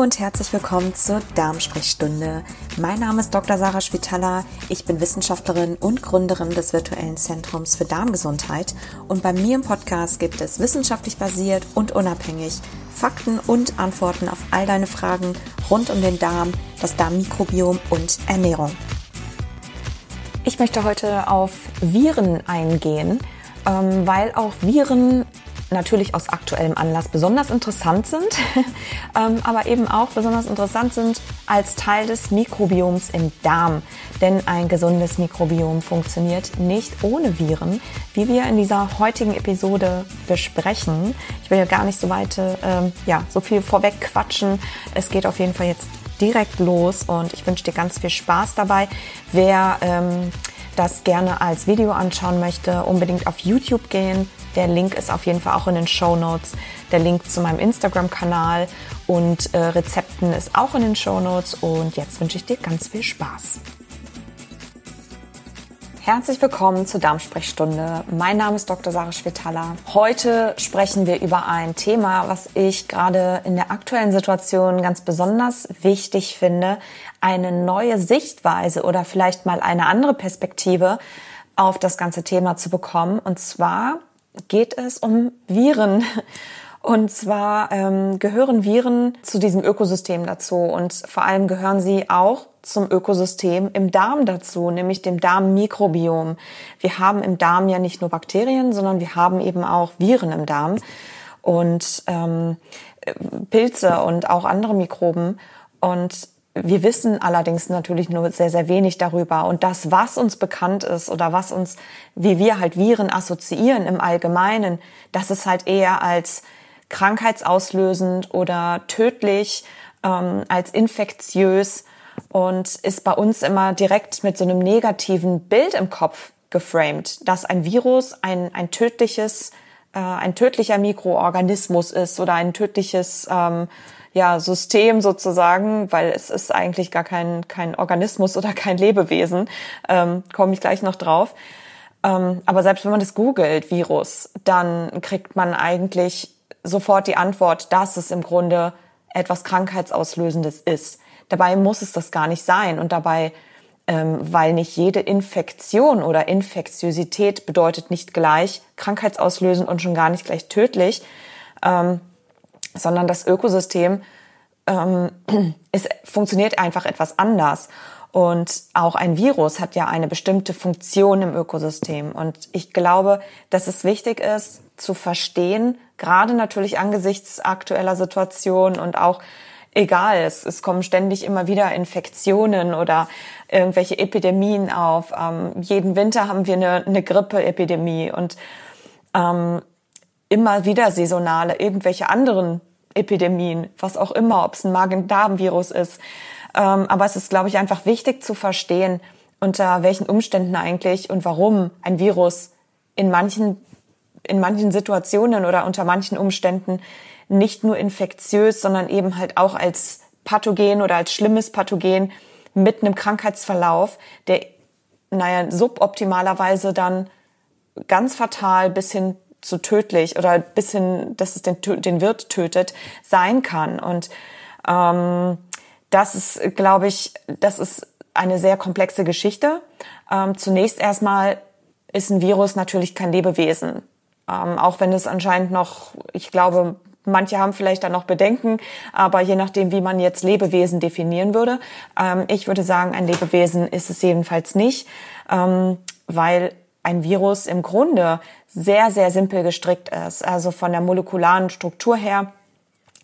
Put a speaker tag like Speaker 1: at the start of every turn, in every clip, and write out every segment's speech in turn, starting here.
Speaker 1: Und herzlich willkommen zur Darmsprechstunde. Mein Name ist Dr. Sarah Spitaler. Ich bin Wissenschaftlerin und Gründerin des virtuellen Zentrums für Darmgesundheit. Und bei mir im Podcast gibt es wissenschaftlich basiert und unabhängig Fakten und Antworten auf all deine Fragen rund um den Darm, das Darmmikrobiom und Ernährung. Ich möchte heute auf Viren eingehen, ähm, weil auch Viren natürlich aus aktuellem Anlass besonders interessant sind, ähm, aber eben auch besonders interessant sind als Teil des Mikrobioms im Darm. Denn ein gesundes Mikrobiom funktioniert nicht ohne Viren, wie wir in dieser heutigen Episode besprechen. Ich will ja gar nicht so weit, ähm, ja, so viel vorweg quatschen. Es geht auf jeden Fall jetzt direkt los und ich wünsche dir ganz viel Spaß dabei. Wer ähm, das gerne als Video anschauen möchte, unbedingt auf YouTube gehen der Link ist auf jeden Fall auch in den Show Notes. Der Link zu meinem Instagram-Kanal und äh, Rezepten ist auch in den Show Notes. Und jetzt wünsche ich dir ganz viel Spaß. Herzlich willkommen zur Darmsprechstunde. Mein Name ist Dr. Sarah Schwetala. Heute sprechen wir über ein Thema, was ich gerade in der aktuellen Situation ganz besonders wichtig finde. Eine neue Sichtweise oder vielleicht mal eine andere Perspektive auf das ganze Thema zu bekommen. Und zwar geht es um Viren. Und zwar ähm, gehören Viren zu diesem Ökosystem dazu und vor allem gehören sie auch zum Ökosystem im Darm dazu, nämlich dem Darmmikrobiom. Wir haben im Darm ja nicht nur Bakterien, sondern wir haben eben auch Viren im Darm und ähm, Pilze und auch andere Mikroben. Und wir wissen allerdings natürlich nur sehr, sehr wenig darüber. Und das, was uns bekannt ist oder was uns, wie wir halt Viren assoziieren im Allgemeinen, das ist halt eher als krankheitsauslösend oder tödlich, ähm, als infektiös und ist bei uns immer direkt mit so einem negativen Bild im Kopf geframed, dass ein Virus ein, ein tödliches, äh, ein tödlicher Mikroorganismus ist oder ein tödliches ähm, ja, System sozusagen, weil es ist eigentlich gar kein, kein Organismus oder kein Lebewesen, ähm, komme ich gleich noch drauf. Ähm, aber selbst wenn man das googelt, Virus, dann kriegt man eigentlich sofort die Antwort, dass es im Grunde etwas Krankheitsauslösendes ist. Dabei muss es das gar nicht sein und dabei, weil nicht jede Infektion oder Infektiosität bedeutet nicht gleich krankheitsauslösend und schon gar nicht gleich tödlich. Ähm, sondern das Ökosystem ähm, es funktioniert einfach etwas anders. Und auch ein Virus hat ja eine bestimmte Funktion im Ökosystem. Und ich glaube, dass es wichtig ist zu verstehen, gerade natürlich angesichts aktueller Situation und auch egal, es, es kommen ständig immer wieder Infektionen oder irgendwelche Epidemien auf. Ähm, jeden Winter haben wir eine, eine Grippeepidemie und ähm, immer wieder saisonale, irgendwelche anderen Epidemien, was auch immer, ob es ein Magen-Darm-Virus ist. Ähm, aber es ist, glaube ich, einfach wichtig zu verstehen, unter welchen Umständen eigentlich und warum ein Virus in manchen, in manchen Situationen oder unter manchen Umständen nicht nur infektiös, sondern eben halt auch als Pathogen oder als schlimmes Pathogen mit einem Krankheitsverlauf, der, naja, suboptimalerweise dann ganz fatal bis hin zu tödlich oder bis hin, dass es den, den Wirt tötet, sein kann. Und ähm, das ist, glaube ich, das ist eine sehr komplexe Geschichte. Ähm, zunächst erstmal ist ein Virus natürlich kein Lebewesen. Ähm, auch wenn es anscheinend noch, ich glaube, manche haben vielleicht da noch Bedenken, aber je nachdem, wie man jetzt Lebewesen definieren würde, ähm, ich würde sagen, ein Lebewesen ist es jedenfalls nicht, ähm, weil ein Virus im Grunde sehr, sehr simpel gestrickt ist. Also von der molekularen Struktur her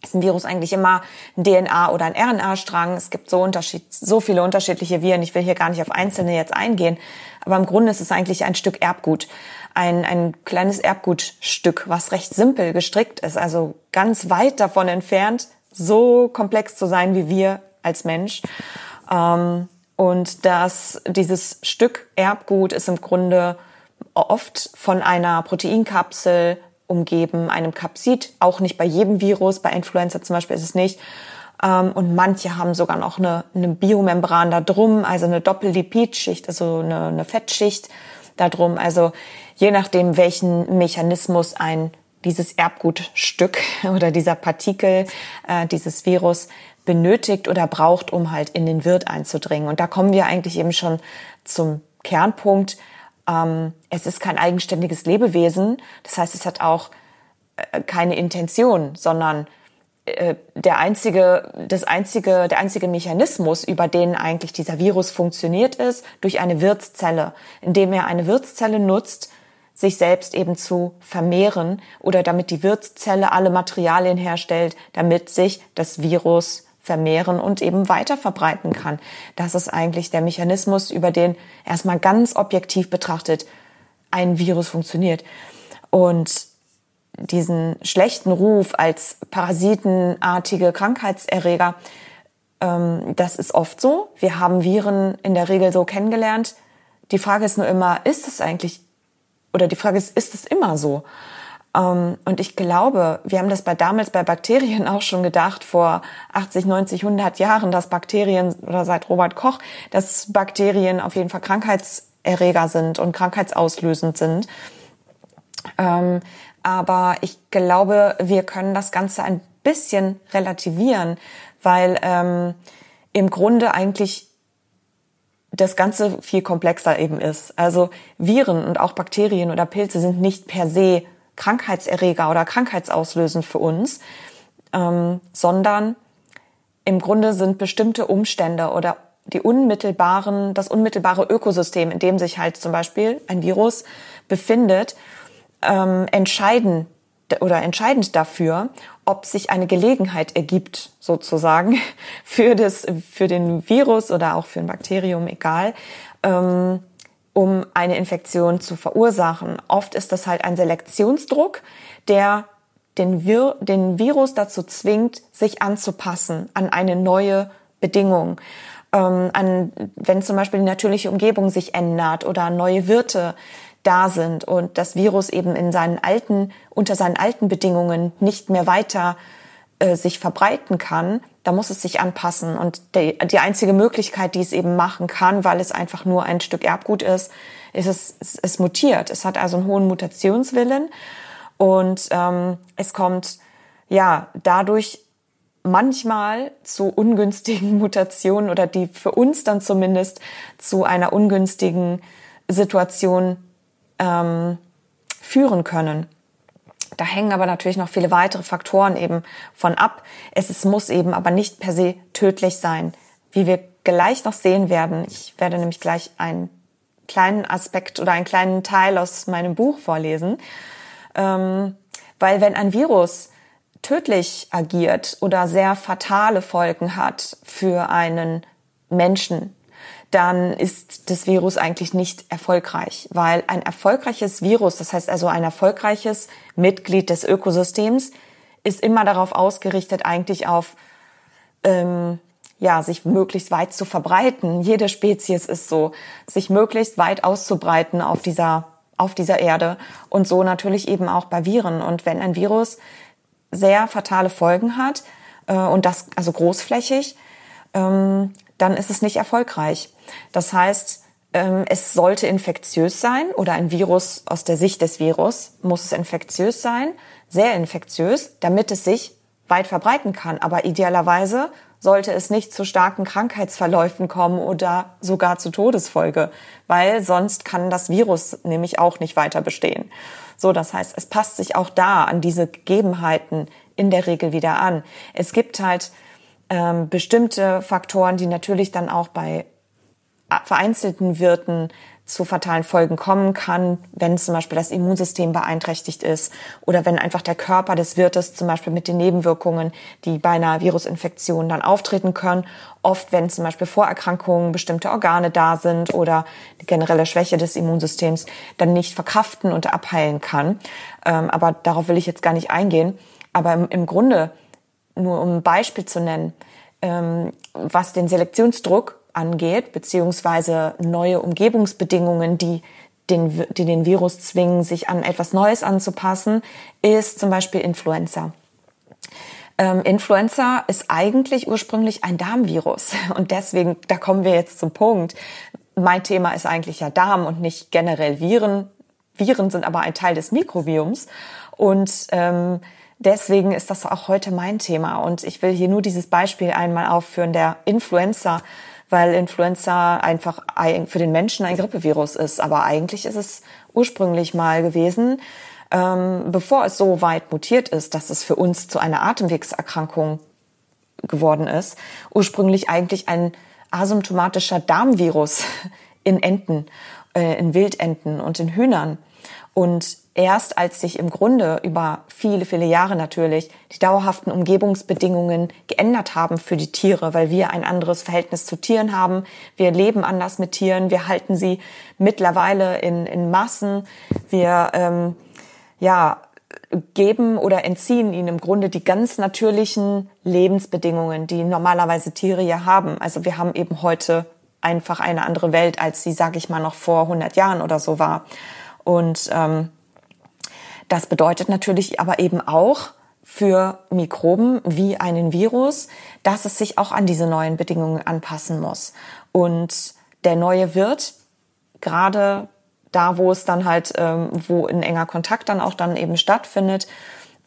Speaker 1: ist ein Virus eigentlich immer ein DNA- oder ein RNA-Strang. Es gibt so, Unterschied, so viele unterschiedliche Viren. Ich will hier gar nicht auf einzelne jetzt eingehen. Aber im Grunde ist es eigentlich ein Stück Erbgut. Ein, ein kleines Erbgutstück, was recht simpel gestrickt ist. Also ganz weit davon entfernt, so komplex zu sein wie wir als Mensch. Ähm, und das, dieses Stück Erbgut ist im Grunde oft von einer Proteinkapsel umgeben, einem Kapsid, auch nicht bei jedem Virus, bei Influenza zum Beispiel ist es nicht. Ähm, und manche haben sogar noch eine, eine Biomembran da drum, also eine Doppellipidschicht, also eine, eine Fettschicht da drum. Also je nachdem, welchen Mechanismus ein dieses Erbgutstück oder dieser Partikel, äh, dieses Virus benötigt oder braucht, um halt in den Wirt einzudringen. Und da kommen wir eigentlich eben schon zum Kernpunkt. Ähm, es ist kein eigenständiges Lebewesen. Das heißt, es hat auch äh, keine Intention, sondern äh, der einzige, das einzige, der einzige Mechanismus, über den eigentlich dieser Virus funktioniert, ist durch eine Wirtszelle, indem er eine Wirtszelle nutzt, sich selbst eben zu vermehren oder damit die Wirtszelle alle Materialien herstellt, damit sich das Virus vermehren und eben weiter verbreiten kann. Das ist eigentlich der Mechanismus, über den erstmal ganz objektiv betrachtet ein Virus funktioniert. Und diesen schlechten Ruf als parasitenartige Krankheitserreger, ähm, das ist oft so. Wir haben Viren in der Regel so kennengelernt. Die Frage ist nur immer, ist es eigentlich, oder die Frage ist, ist es immer so? Ähm, und ich glaube, wir haben das bei damals bei Bakterien auch schon gedacht, vor 80, 90, 100 Jahren, dass Bakterien, oder seit Robert Koch, dass Bakterien auf jeden Fall Krankheitserreger sind und krankheitsauslösend sind. Ähm, aber ich glaube, wir können das Ganze ein bisschen relativieren, weil ähm, im Grunde eigentlich das Ganze viel komplexer eben ist. Also Viren und auch Bakterien oder Pilze sind nicht per se Krankheitserreger oder krankheitsauslösend für uns, ähm, sondern im Grunde sind bestimmte Umstände oder die unmittelbaren, das unmittelbare Ökosystem, in dem sich halt zum Beispiel ein Virus befindet, ähm, entscheiden oder entscheidend dafür, ob sich eine Gelegenheit ergibt, sozusagen, für das, für den Virus oder auch für ein Bakterium, egal, ähm, um eine Infektion zu verursachen. Oft ist das halt ein Selektionsdruck, der den, Vir den Virus dazu zwingt, sich anzupassen an eine neue Bedingung. Ähm, an, wenn zum Beispiel die natürliche Umgebung sich ändert oder neue Wirte da sind und das Virus eben in seinen alten, unter seinen alten Bedingungen nicht mehr weiter äh, sich verbreiten kann, da muss es sich anpassen. Und die, die einzige Möglichkeit, die es eben machen kann, weil es einfach nur ein Stück Erbgut ist, ist es, es, es mutiert. Es hat also einen hohen Mutationswillen und ähm, es kommt ja dadurch manchmal zu ungünstigen Mutationen oder die für uns dann zumindest zu einer ungünstigen Situation ähm, führen können. Da hängen aber natürlich noch viele weitere Faktoren eben von ab. Es, es muss eben aber nicht per se tödlich sein, wie wir gleich noch sehen werden. Ich werde nämlich gleich einen kleinen Aspekt oder einen kleinen Teil aus meinem Buch vorlesen. Ähm, weil wenn ein Virus tödlich agiert oder sehr fatale Folgen hat für einen Menschen, dann ist das Virus eigentlich nicht erfolgreich, weil ein erfolgreiches Virus, das heißt also ein erfolgreiches Mitglied des Ökosystems, ist immer darauf ausgerichtet, eigentlich auf ähm, ja, sich möglichst weit zu verbreiten. Jede Spezies ist so, sich möglichst weit auszubreiten auf dieser, auf dieser Erde und so natürlich eben auch bei Viren. Und wenn ein Virus sehr fatale Folgen hat äh, und das also großflächig, ähm, dann ist es nicht erfolgreich. Das heißt, ähm, es sollte infektiös sein oder ein Virus aus der Sicht des Virus muss es infektiös sein, sehr infektiös, damit es sich weit verbreiten kann. Aber idealerweise sollte es nicht zu starken Krankheitsverläufen kommen oder sogar zu Todesfolge, weil sonst kann das Virus nämlich auch nicht weiter bestehen. So, das heißt, es passt sich auch da an diese Gegebenheiten in der Regel wieder an. Es gibt halt ähm, bestimmte Faktoren, die natürlich dann auch bei vereinzelten Wirten zu fatalen Folgen kommen kann, wenn zum Beispiel das Immunsystem beeinträchtigt ist oder wenn einfach der Körper des Wirtes zum Beispiel mit den Nebenwirkungen, die bei einer Virusinfektion dann auftreten können, oft wenn zum Beispiel Vorerkrankungen bestimmte Organe da sind oder die generelle Schwäche des Immunsystems dann nicht verkraften und abheilen kann. Ähm, aber darauf will ich jetzt gar nicht eingehen. Aber im Grunde nur um ein Beispiel zu nennen, ähm, was den Selektionsdruck angeht, beziehungsweise neue Umgebungsbedingungen, die den, die den Virus zwingen, sich an etwas Neues anzupassen, ist zum Beispiel Influenza. Ähm, Influenza ist eigentlich ursprünglich ein Darmvirus und deswegen, da kommen wir jetzt zum Punkt. Mein Thema ist eigentlich ja Darm und nicht generell Viren, Viren sind aber ein Teil des Mikrobioms und ähm, deswegen ist das auch heute mein Thema. Und ich will hier nur dieses Beispiel einmal aufführen, der Influenza, weil Influenza einfach für den Menschen ein Grippevirus ist. Aber eigentlich ist es ursprünglich mal gewesen, ähm, bevor es so weit mutiert ist, dass es für uns zu einer Atemwegserkrankung geworden ist, ursprünglich eigentlich ein asymptomatischer Darmvirus in Enten, äh, in Wildenten und in Hühnern. Und erst als sich im Grunde über viele, viele Jahre natürlich die dauerhaften Umgebungsbedingungen geändert haben für die Tiere, weil wir ein anderes Verhältnis zu Tieren haben, wir leben anders mit Tieren, wir halten sie mittlerweile in, in Massen, wir ähm, ja geben oder entziehen ihnen im Grunde die ganz natürlichen Lebensbedingungen, die normalerweise Tiere ja haben. Also wir haben eben heute einfach eine andere Welt, als sie, sage ich mal, noch vor 100 Jahren oder so war. Und ähm, das bedeutet natürlich aber eben auch für Mikroben wie einen Virus, dass es sich auch an diese neuen Bedingungen anpassen muss. Und der neue Wirt, gerade da, wo es dann halt, ähm, wo ein enger Kontakt dann auch dann eben stattfindet,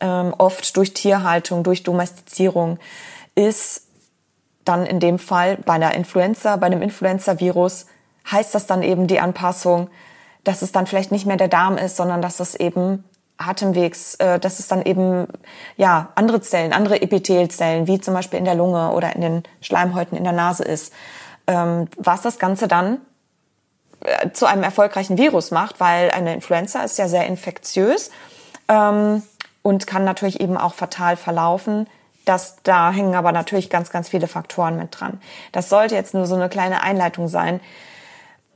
Speaker 1: ähm, oft durch Tierhaltung, durch Domestizierung, ist dann in dem Fall bei einer Influenza, bei einem Influenza-Virus, heißt das dann eben die Anpassung, dass es dann vielleicht nicht mehr der Darm ist, sondern dass es eben Atemwegs, äh, dass es dann eben ja andere Zellen, andere Epithelzellen, wie zum Beispiel in der Lunge oder in den Schleimhäuten in der Nase ist, ähm, was das Ganze dann äh, zu einem erfolgreichen Virus macht, weil eine Influenza ist ja sehr infektiös ähm, und kann natürlich eben auch fatal verlaufen. Das, da hängen aber natürlich ganz, ganz viele Faktoren mit dran. Das sollte jetzt nur so eine kleine Einleitung sein,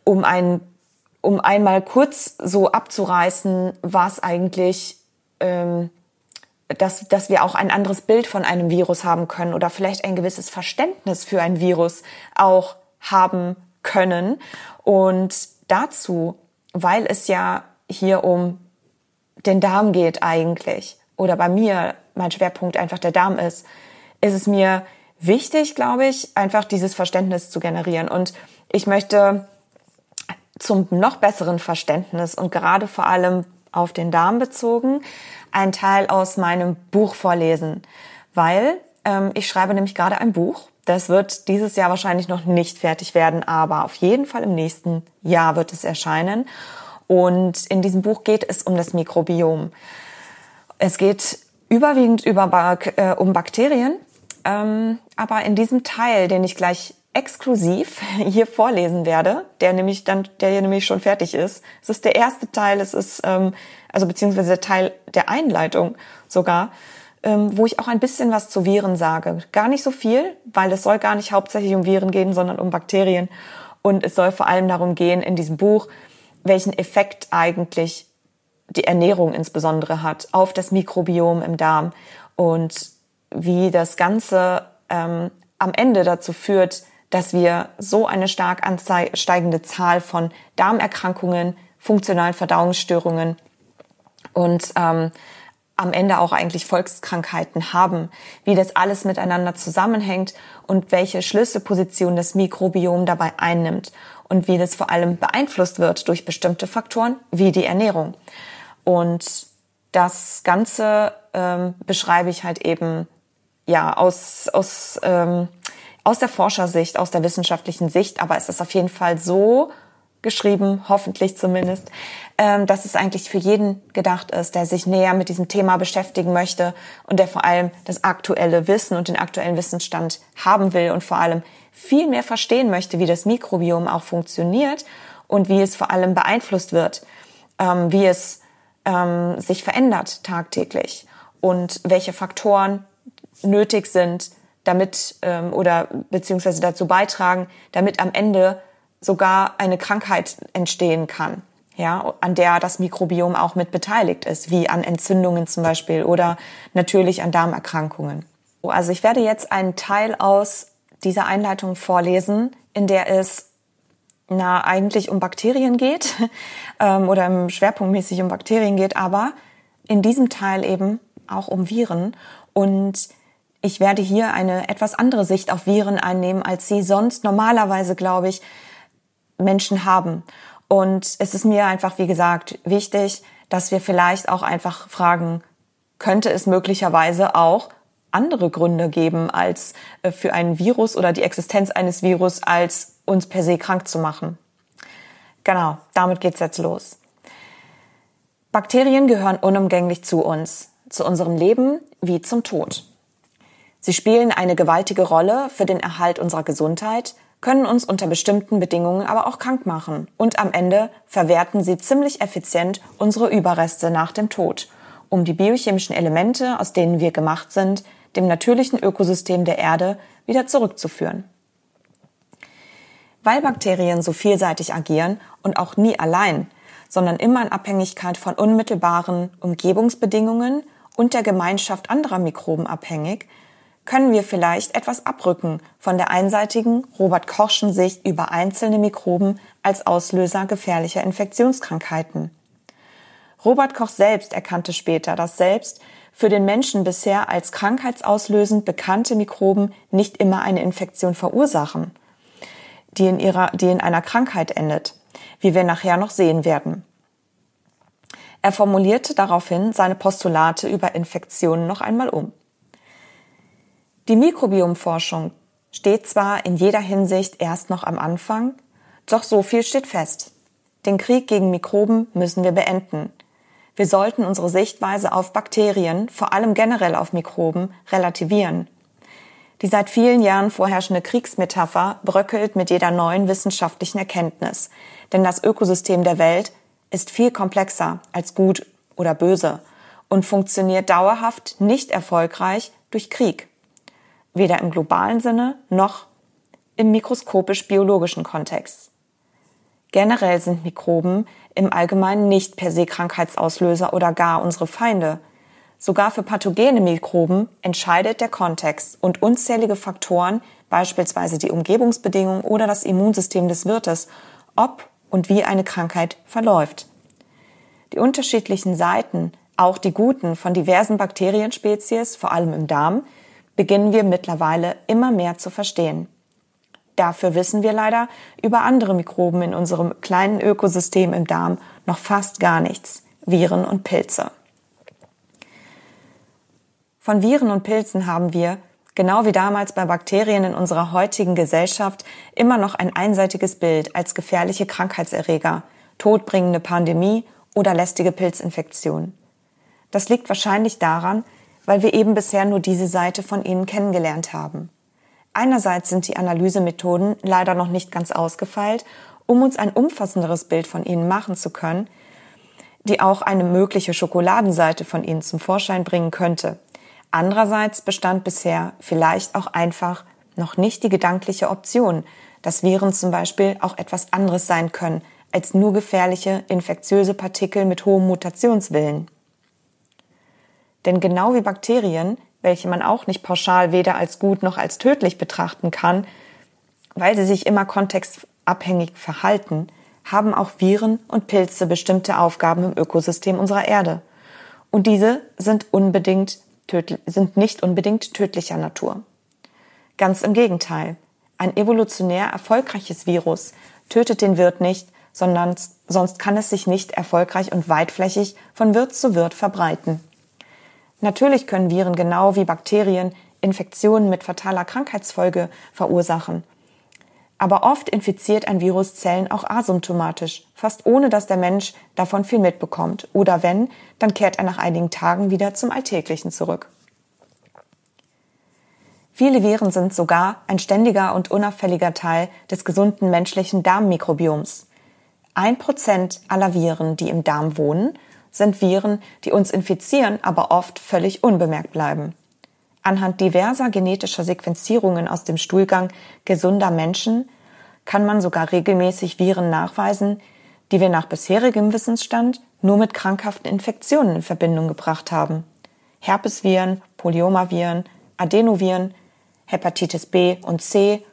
Speaker 1: um ein um einmal kurz so abzureißen, was eigentlich, ähm, dass, dass wir auch ein anderes Bild von einem Virus haben können oder vielleicht ein gewisses Verständnis für ein Virus auch haben können. Und dazu, weil es ja hier um den Darm geht eigentlich, oder bei mir mein Schwerpunkt einfach der Darm ist, ist es mir wichtig, glaube ich, einfach dieses Verständnis zu generieren. Und ich möchte zum noch besseren Verständnis und gerade vor allem auf den Darm bezogen einen Teil aus meinem Buch vorlesen, weil ähm, ich schreibe nämlich gerade ein Buch. Das wird dieses Jahr wahrscheinlich noch nicht fertig werden, aber auf jeden Fall im nächsten Jahr wird es erscheinen. Und in diesem Buch geht es um das Mikrobiom. Es geht überwiegend über, äh, um Bakterien, ähm, aber in diesem Teil, den ich gleich exklusiv hier vorlesen werde, der nämlich dann, der hier nämlich schon fertig ist. Es ist der erste Teil, es ist ähm, also beziehungsweise der Teil der Einleitung sogar, ähm, wo ich auch ein bisschen was zu Viren sage. Gar nicht so viel, weil es soll gar nicht hauptsächlich um Viren gehen, sondern um Bakterien. Und es soll vor allem darum gehen in diesem Buch, welchen Effekt eigentlich die Ernährung insbesondere hat auf das Mikrobiom im Darm und wie das Ganze ähm, am Ende dazu führt, dass wir so eine stark ansteigende Zahl von Darmerkrankungen, funktionalen Verdauungsstörungen und ähm, am Ende auch eigentlich Volkskrankheiten haben, wie das alles miteinander zusammenhängt und welche Schlüsselposition das Mikrobiom dabei einnimmt und wie das vor allem beeinflusst wird durch bestimmte Faktoren wie die Ernährung. Und das Ganze ähm, beschreibe ich halt eben ja aus aus ähm, aus der Forschersicht, aus der wissenschaftlichen Sicht, aber es ist auf jeden Fall so geschrieben, hoffentlich zumindest, ähm, dass es eigentlich für jeden gedacht ist, der sich näher mit diesem Thema beschäftigen möchte und der vor allem das aktuelle Wissen und den aktuellen Wissensstand haben will und vor allem viel mehr verstehen möchte, wie das Mikrobiom auch funktioniert und wie es vor allem beeinflusst wird, ähm, wie es ähm, sich verändert tagtäglich und welche Faktoren nötig sind, damit ähm, oder beziehungsweise dazu beitragen, damit am Ende sogar eine Krankheit entstehen kann, ja, an der das Mikrobiom auch mit beteiligt ist, wie an Entzündungen zum Beispiel oder natürlich an Darmerkrankungen. Also ich werde jetzt einen Teil aus dieser Einleitung vorlesen, in der es na eigentlich um Bakterien geht ähm, oder im Schwerpunktmäßig um Bakterien geht, aber in diesem Teil eben auch um Viren und ich werde hier eine etwas andere Sicht auf Viren einnehmen, als sie sonst normalerweise, glaube ich, Menschen haben. Und es ist mir einfach, wie gesagt, wichtig, dass wir vielleicht auch einfach fragen, könnte es möglicherweise auch andere Gründe geben als äh, für ein Virus oder die Existenz eines Virus, als uns per se krank zu machen. Genau, damit geht's jetzt los. Bakterien gehören unumgänglich zu uns, zu unserem Leben wie zum Tod. Sie spielen eine gewaltige Rolle für den Erhalt unserer Gesundheit, können uns unter bestimmten Bedingungen aber auch krank machen und am Ende verwerten sie ziemlich effizient unsere Überreste nach dem Tod, um die biochemischen Elemente, aus denen wir gemacht sind, dem natürlichen Ökosystem der Erde wieder zurückzuführen. Weil Bakterien so vielseitig agieren und auch nie allein, sondern immer in Abhängigkeit von unmittelbaren Umgebungsbedingungen und der Gemeinschaft anderer Mikroben abhängig, können wir vielleicht etwas abrücken von der einseitigen Robert Kochschen Sicht über einzelne Mikroben als Auslöser gefährlicher Infektionskrankheiten. Robert Koch selbst erkannte später, dass selbst für den Menschen bisher als krankheitsauslösend bekannte Mikroben nicht immer eine Infektion verursachen, die in, ihrer, die in einer Krankheit endet wie wir nachher noch sehen werden. Er formulierte daraufhin seine Postulate über Infektionen noch einmal um. Die Mikrobiomforschung steht zwar in jeder Hinsicht erst noch am Anfang, doch so viel steht fest. Den Krieg gegen Mikroben müssen wir beenden. Wir sollten unsere Sichtweise auf Bakterien, vor allem generell auf Mikroben, relativieren. Die seit vielen Jahren vorherrschende Kriegsmetapher bröckelt mit jeder neuen wissenschaftlichen Erkenntnis, denn das Ökosystem der Welt ist viel komplexer als gut oder böse und funktioniert dauerhaft nicht erfolgreich durch Krieg. Weder im globalen Sinne noch im mikroskopisch-biologischen Kontext. Generell sind Mikroben im Allgemeinen nicht per se Krankheitsauslöser oder gar unsere Feinde. Sogar für pathogene Mikroben entscheidet der Kontext und unzählige Faktoren, beispielsweise die Umgebungsbedingungen oder das Immunsystem des Wirtes, ob und wie eine Krankheit verläuft. Die unterschiedlichen Seiten, auch die guten von diversen Bakterienspezies, vor allem im Darm, beginnen wir mittlerweile immer mehr zu verstehen. Dafür wissen wir leider über andere Mikroben in unserem kleinen Ökosystem im Darm noch fast gar nichts, Viren und Pilze. Von Viren und Pilzen haben wir, genau wie damals bei Bakterien in unserer heutigen Gesellschaft, immer noch ein einseitiges Bild als gefährliche Krankheitserreger, todbringende Pandemie oder lästige Pilzinfektion. Das liegt wahrscheinlich daran, weil wir eben bisher nur diese Seite von ihnen kennengelernt haben. Einerseits sind die Analysemethoden leider noch nicht ganz ausgefeilt, um uns ein umfassenderes Bild von ihnen machen zu können, die auch eine mögliche Schokoladenseite von ihnen zum Vorschein bringen könnte. Andererseits bestand bisher vielleicht auch einfach noch nicht die gedankliche Option, dass Viren zum Beispiel auch etwas anderes sein können als nur gefährliche, infektiöse Partikel mit hohem Mutationswillen. Denn genau wie Bakterien, welche man auch nicht pauschal weder als gut noch als tödlich betrachten kann, weil sie sich immer kontextabhängig verhalten, haben auch Viren und Pilze bestimmte Aufgaben im Ökosystem unserer Erde. Und diese sind unbedingt sind nicht unbedingt tödlicher Natur. Ganz im Gegenteil. Ein evolutionär erfolgreiches Virus tötet den Wirt nicht, sondern sonst kann es sich nicht erfolgreich und weitflächig von Wirt zu Wirt verbreiten. Natürlich können Viren genau wie Bakterien Infektionen mit fataler Krankheitsfolge verursachen. Aber oft infiziert ein Virus Zellen auch asymptomatisch, fast ohne dass der Mensch davon viel mitbekommt. Oder wenn, dann kehrt er nach einigen Tagen wieder zum Alltäglichen zurück. Viele Viren sind sogar ein ständiger und unauffälliger Teil des gesunden menschlichen Darmmikrobioms. Ein Prozent aller Viren, die im Darm wohnen, sind Viren, die uns infizieren, aber oft völlig unbemerkt bleiben. Anhand diverser genetischer Sequenzierungen aus dem Stuhlgang gesunder Menschen kann man sogar regelmäßig Viren nachweisen, die wir nach bisherigem Wissensstand nur mit krankhaften Infektionen in Verbindung gebracht haben. Herpesviren, Polyomaviren, Adenoviren, Hepatitis B und C,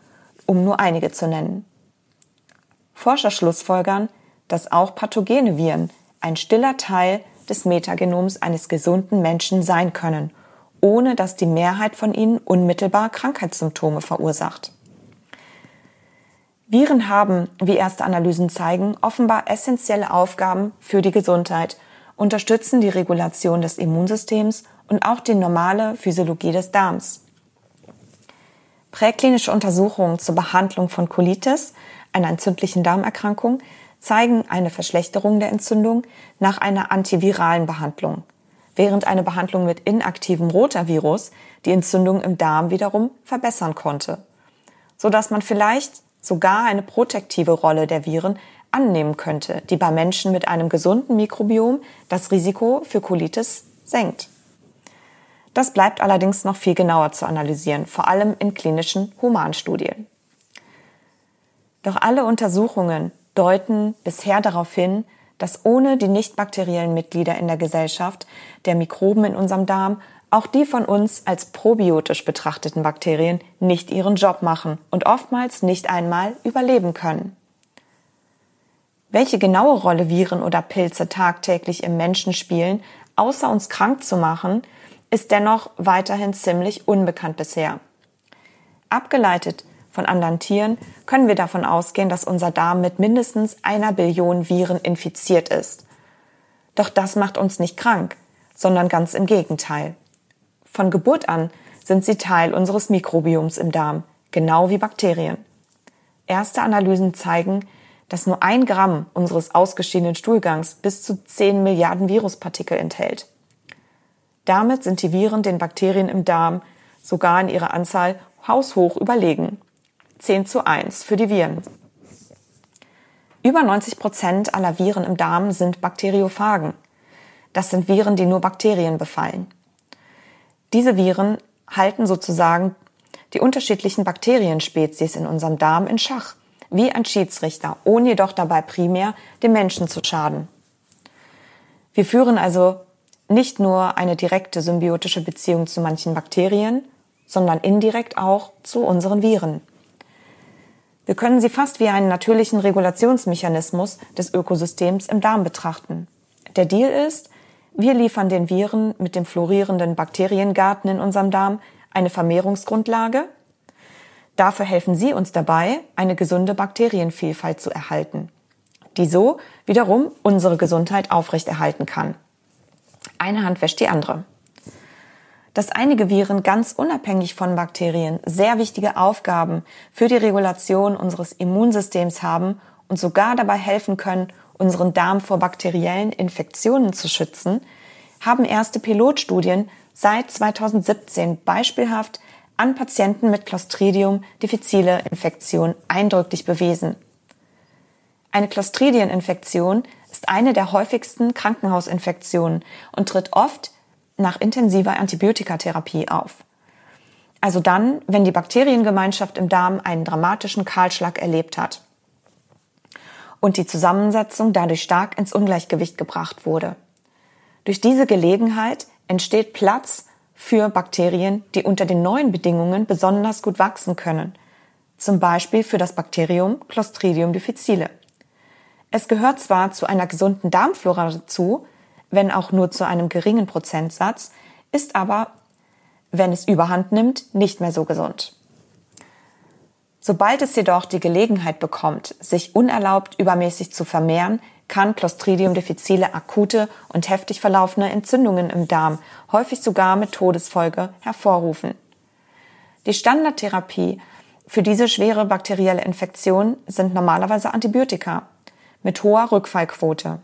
Speaker 1: um nur einige zu nennen. Forscher schlussfolgern, dass auch pathogene Viren ein stiller Teil des Metagenoms eines gesunden Menschen sein können ohne dass die Mehrheit von ihnen unmittelbar Krankheitssymptome verursacht. Viren haben, wie erste Analysen zeigen, offenbar essentielle Aufgaben für die Gesundheit, unterstützen die Regulation des Immunsystems und auch die normale Physiologie des Darms. Präklinische Untersuchungen zur Behandlung von Colitis, einer entzündlichen Darmerkrankung, zeigen eine Verschlechterung der Entzündung nach einer antiviralen Behandlung, während eine Behandlung mit inaktivem Rotavirus die Entzündung im Darm wiederum verbessern konnte, so dass man vielleicht sogar eine protektive Rolle der Viren annehmen könnte, die bei Menschen mit einem gesunden Mikrobiom das Risiko für Colitis senkt. Das bleibt allerdings noch viel genauer zu analysieren, vor allem in klinischen Humanstudien. Doch alle Untersuchungen deuten bisher darauf hin, dass ohne die nicht bakteriellen Mitglieder in der Gesellschaft der Mikroben in unserem Darm auch die von uns als probiotisch betrachteten Bakterien nicht ihren Job machen und oftmals nicht einmal überleben können. Welche genaue Rolle Viren oder Pilze tagtäglich im Menschen spielen, außer uns krank zu machen, ist dennoch weiterhin ziemlich unbekannt bisher. Abgeleitet von anderen Tieren können wir davon ausgehen, dass unser Darm mit mindestens einer Billion Viren infiziert ist. Doch das macht uns nicht krank, sondern ganz im Gegenteil. Von Geburt an sind sie Teil unseres Mikrobioms im Darm, genau wie Bakterien. Erste Analysen zeigen, dass nur ein Gramm unseres ausgeschiedenen Stuhlgangs bis zu 10 Milliarden Viruspartikel enthält. Damit sind die Viren den Bakterien im Darm sogar in ihrer Anzahl haushoch überlegen. 10 zu 1 für die Viren. Über 90 Prozent aller Viren im Darm sind Bakteriophagen. Das sind Viren, die nur Bakterien befallen. Diese Viren halten sozusagen die unterschiedlichen Bakterienspezies in unserem Darm in Schach, wie ein Schiedsrichter, ohne jedoch dabei primär dem Menschen zu schaden. Wir führen also nicht nur eine direkte symbiotische Beziehung zu manchen Bakterien, sondern indirekt auch zu unseren Viren. Wir können sie fast wie einen natürlichen Regulationsmechanismus des Ökosystems im Darm betrachten. Der Deal ist, wir liefern den Viren mit dem florierenden Bakteriengarten in unserem Darm eine Vermehrungsgrundlage. Dafür helfen sie uns dabei, eine gesunde Bakterienvielfalt zu erhalten, die so wiederum unsere Gesundheit aufrechterhalten kann. Eine Hand wäscht die andere. Dass einige Viren ganz unabhängig von Bakterien sehr wichtige Aufgaben für die Regulation unseres Immunsystems haben und sogar dabei helfen können, unseren Darm vor bakteriellen Infektionen zu schützen, haben erste Pilotstudien seit 2017 beispielhaft an Patienten mit Clostridium difficile Infektion eindrücklich bewiesen. Eine Clostridieninfektion ist eine der häufigsten Krankenhausinfektionen und tritt oft nach intensiver Antibiotikatherapie auf. Also dann, wenn die Bakteriengemeinschaft im Darm einen dramatischen Kahlschlag erlebt hat und die Zusammensetzung dadurch stark ins Ungleichgewicht gebracht wurde. Durch diese Gelegenheit entsteht Platz für Bakterien, die unter den neuen Bedingungen besonders gut wachsen können, zum Beispiel für das Bakterium Clostridium difficile. Es gehört zwar zu einer gesunden Darmflora dazu, wenn auch nur zu einem geringen Prozentsatz, ist aber, wenn es überhand nimmt, nicht mehr so gesund. Sobald es jedoch die Gelegenheit bekommt, sich unerlaubt übermäßig zu vermehren, kann Clostridium difficile akute und heftig verlaufende Entzündungen im Darm, häufig sogar mit Todesfolge, hervorrufen. Die Standardtherapie für diese schwere bakterielle Infektion sind normalerweise Antibiotika mit hoher Rückfallquote.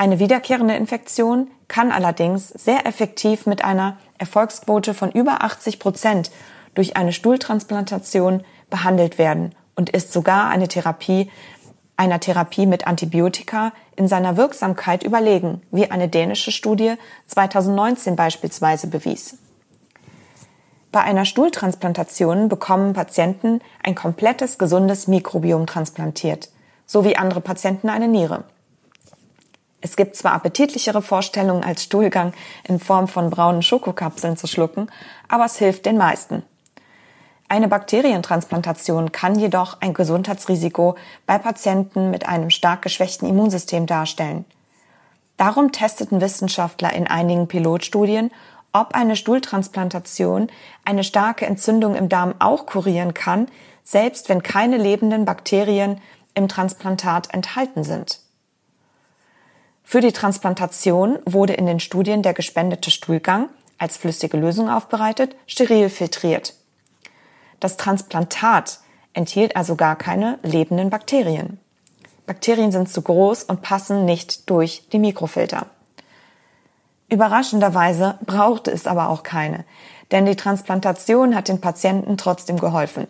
Speaker 1: Eine wiederkehrende Infektion kann allerdings sehr effektiv mit einer Erfolgsquote von über 80 Prozent durch eine Stuhltransplantation behandelt werden und ist sogar eine Therapie einer Therapie mit Antibiotika in seiner Wirksamkeit überlegen, wie eine dänische Studie 2019 beispielsweise bewies. Bei einer Stuhltransplantation bekommen Patienten ein komplettes gesundes Mikrobiom transplantiert, so wie andere Patienten eine Niere. Es gibt zwar appetitlichere Vorstellungen als Stuhlgang in Form von braunen Schokokapseln zu schlucken, aber es hilft den meisten. Eine Bakterientransplantation kann jedoch ein Gesundheitsrisiko bei Patienten mit einem stark geschwächten Immunsystem darstellen. Darum testeten Wissenschaftler in einigen Pilotstudien, ob eine Stuhltransplantation eine starke Entzündung im Darm auch kurieren kann, selbst wenn keine lebenden Bakterien im Transplantat enthalten sind. Für die Transplantation wurde in den Studien der gespendete Stuhlgang als flüssige Lösung aufbereitet, steril filtriert. Das Transplantat enthielt also gar keine lebenden Bakterien. Bakterien sind zu groß und passen nicht durch die Mikrofilter. Überraschenderweise brauchte es aber auch keine, denn die Transplantation hat den Patienten trotzdem geholfen.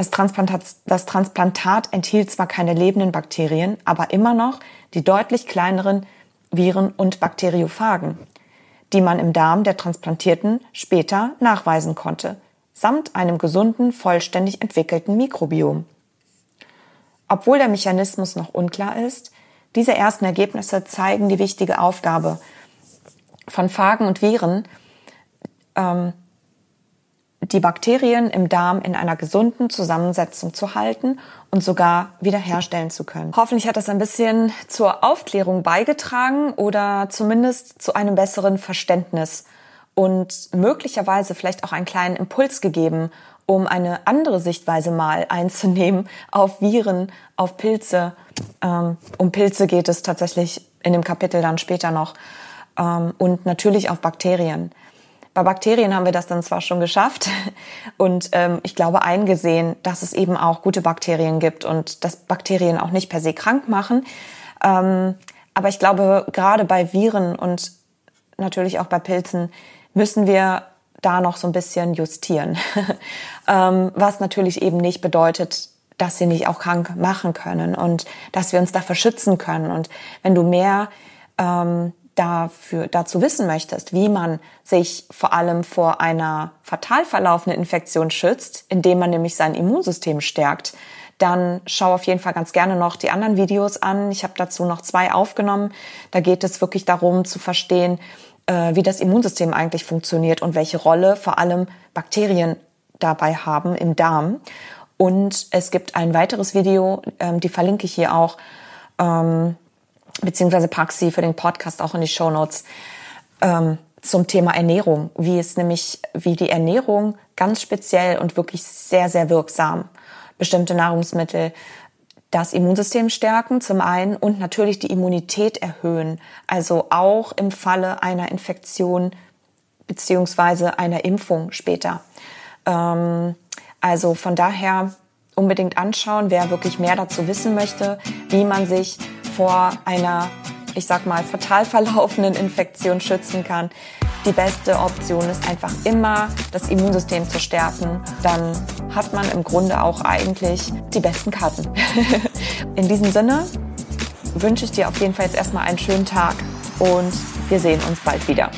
Speaker 1: Das Transplantat, das Transplantat enthielt zwar keine lebenden Bakterien, aber immer noch die deutlich kleineren Viren und Bakteriophagen, die man im Darm der Transplantierten später nachweisen konnte, samt einem gesunden, vollständig entwickelten Mikrobiom. Obwohl der Mechanismus noch unklar ist, diese ersten Ergebnisse zeigen die wichtige Aufgabe von Phagen und Viren, ähm, die Bakterien im Darm in einer gesunden Zusammensetzung zu halten und sogar wiederherstellen zu können. Hoffentlich hat das ein bisschen zur Aufklärung beigetragen oder zumindest zu einem besseren Verständnis und möglicherweise vielleicht auch einen kleinen Impuls gegeben, um eine andere Sichtweise mal einzunehmen auf Viren, auf Pilze. Ähm, um Pilze geht es tatsächlich in dem Kapitel dann später noch. Ähm, und natürlich auf Bakterien. Bei Bakterien haben wir das dann zwar schon geschafft und ähm, ich glaube eingesehen, dass es eben auch gute Bakterien gibt und dass Bakterien auch nicht per se krank machen. Ähm, aber ich glaube, gerade bei Viren und natürlich auch bei Pilzen müssen wir da noch so ein bisschen justieren. ähm, was natürlich eben nicht bedeutet, dass sie nicht auch krank machen können und dass wir uns dafür schützen können. Und wenn du mehr ähm, dafür, dazu wissen möchtest, wie man sich vor allem vor einer fatal verlaufenden Infektion schützt, indem man nämlich sein Immunsystem stärkt, dann schau auf jeden Fall ganz gerne noch die anderen Videos an. Ich habe dazu noch zwei aufgenommen. Da geht es wirklich darum zu verstehen, äh, wie das Immunsystem eigentlich funktioniert und welche Rolle vor allem Bakterien dabei haben im Darm. Und es gibt ein weiteres Video, ähm, die verlinke ich hier auch, ähm, beziehungsweise pack sie für den Podcast auch in die Show Notes, ähm, zum Thema Ernährung, wie es nämlich, wie die Ernährung ganz speziell und wirklich sehr, sehr wirksam bestimmte Nahrungsmittel das Immunsystem stärken zum einen und natürlich die Immunität erhöhen. Also auch im Falle einer Infektion beziehungsweise einer Impfung später. Ähm, also von daher unbedingt anschauen, wer wirklich mehr dazu wissen möchte, wie man sich vor einer, ich sag mal, fatal verlaufenden Infektion schützen kann die beste Option ist einfach immer das Immunsystem zu stärken. Dann hat man im Grunde auch eigentlich die besten Karten. In diesem Sinne wünsche ich dir auf jeden Fall jetzt erstmal einen schönen Tag und wir sehen uns bald wieder.